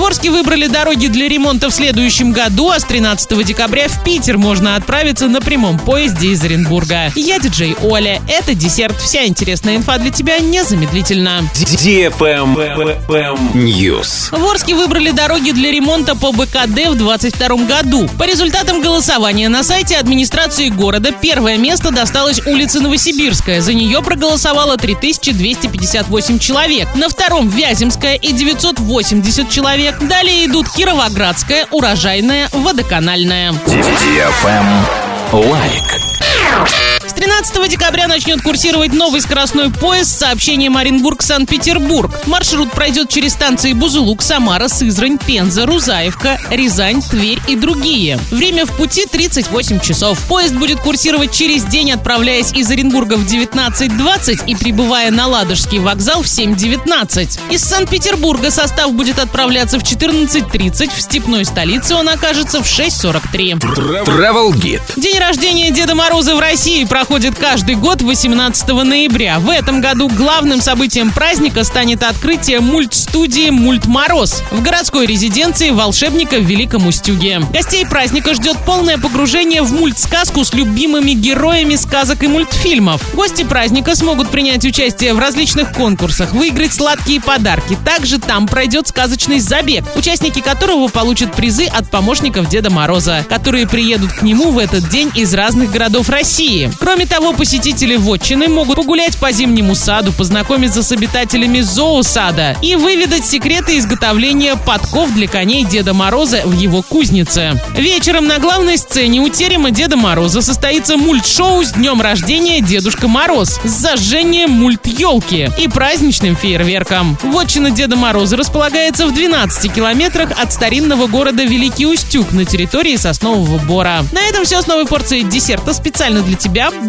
В Орске выбрали дороги для ремонта в следующем году, а с 13 декабря в Питер можно отправиться на прямом поезде из Оренбурга. Я диджей Оля. Это десерт. Вся интересная инфа для тебя незамедлительно. News. В Орске выбрали дороги для ремонта по БКД в 2022 году. По результатам голосования на сайте администрации города первое место досталось улице Новосибирская. За нее проголосовало 3258 человек. На втором Вяземская и 980 человек. Далее идут Кировоградская, Урожайная, Водоканальная. Лайк. С 13 декабря начнет курсировать новый скоростной поезд с сообщением Оренбург-Санкт-Петербург. Маршрут пройдет через станции Бузулук, Самара, Сызрань, Пенза, Рузаевка, Рязань, Тверь и другие. Время в пути 38 часов. Поезд будет курсировать через день, отправляясь из Оренбурга в 19.20 и прибывая на Ладожский вокзал в 7.19. Из Санкт-Петербурга состав будет отправляться в 14.30, в степной столице он окажется в 6.43. Travel Guide. День рождения Деда Мороза в России проходит каждый год 18 ноября. В этом году главным событием праздника станет открытие мультстудии «Мульт Мороз» в городской резиденции волшебника в Великом Устюге. Гостей праздника ждет полное погружение в мультсказку с любимыми героями сказок и мультфильмов. Гости праздника смогут принять участие в различных конкурсах, выиграть сладкие подарки. Также там пройдет сказочный забег, участники которого получат призы от помощников Деда Мороза, которые приедут к нему в этот день из разных городов России. Кроме того, посетители вотчины могут погулять по зимнему саду, познакомиться с обитателями зоосада и выведать секреты изготовления подков для коней Деда Мороза в его кузнице. Вечером на главной сцене у терема Деда Мороза состоится мульт-шоу с днем рождения Дедушка Мороз с зажжением мульт-елки и праздничным фейерверком. Вотчина Деда Мороза располагается в 12 километрах от старинного города Великий Устюг на территории Соснового Бора. На этом все с новой порцией десерта специально для тебя.